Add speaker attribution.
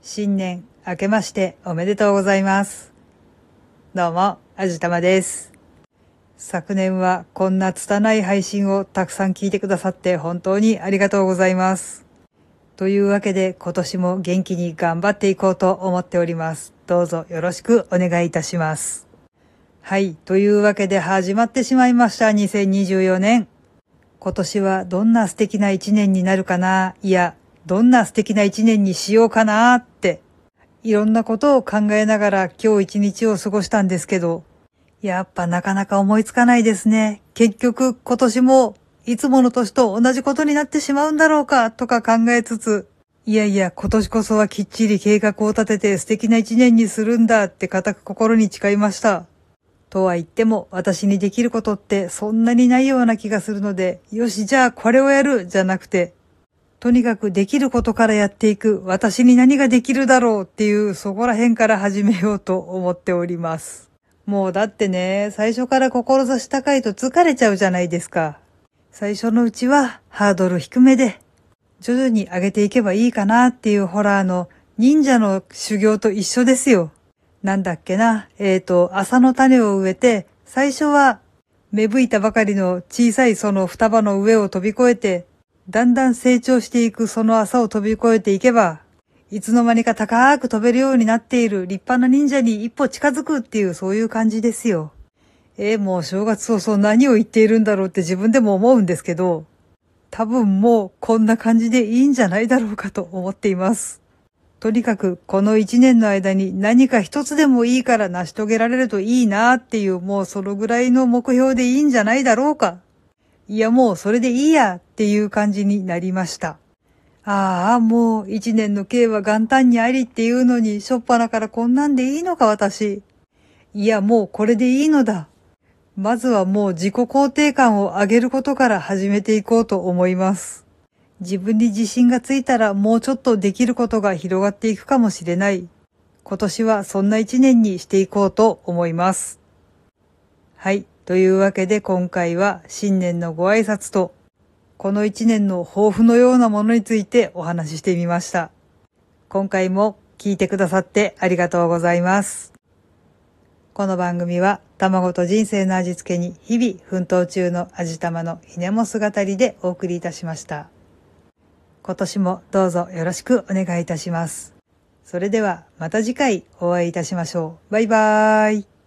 Speaker 1: 新年明けましておめでとうございます。どうも、あじたまです。昨年はこんな拙い配信をたくさん聞いてくださって本当にありがとうございます。というわけで今年も元気に頑張っていこうと思っております。どうぞよろしくお願いいたします。はい。というわけで始まってしまいました。2024年。今年はどんな素敵な一年になるかな？いや、どんな素敵な一年にしようかなって、いろんなことを考えながら今日一日を過ごしたんですけど、やっぱなかなか思いつかないですね。結局今年もいつもの年と同じことになってしまうんだろうかとか考えつつ、いやいや今年こそはきっちり計画を立てて素敵な一年にするんだって固く心に誓いました。とは言っても私にできることってそんなにないような気がするので、よしじゃあこれをやるじゃなくて、とにかくできることからやっていく私に何ができるだろうっていうそこら辺から始めようと思っております。もうだってね、最初から志高いと疲れちゃうじゃないですか。最初のうちはハードル低めで、徐々に上げていけばいいかなっていうホラーの忍者の修行と一緒ですよ。なんだっけな、えっ、ー、と、朝の種を植えて、最初は芽吹いたばかりの小さいその双葉の上を飛び越えて、だんだん成長していくその朝を飛び越えていけば、いつの間にか高く飛べるようになっている立派な忍者に一歩近づくっていうそういう感じですよ。えー、もう正月早々何を言っているんだろうって自分でも思うんですけど、多分もうこんな感じでいいんじゃないだろうかと思っています。とにかくこの一年の間に何か一つでもいいから成し遂げられるといいなっていうもうそのぐらいの目標でいいんじゃないだろうか。いやもうそれでいいやっていう感じになりました。ああ、もう一年の計は元旦にありっていうのにしょっぱなからこんなんでいいのか私。いやもうこれでいいのだ。まずはもう自己肯定感を上げることから始めていこうと思います。自分に自信がついたらもうちょっとできることが広がっていくかもしれない。今年はそんな一年にしていこうと思います。はい。というわけで今回は新年のご挨拶とこの一年の抱負のようなものについてお話ししてみました。今回も聞いてくださってありがとうございます。この番組は卵と人生の味付けに日々奮闘中の味玉のひねも姿りでお送りいたしました。今年もどうぞよろしくお願いいたします。それではまた次回お会いいたしましょう。バイバーイ。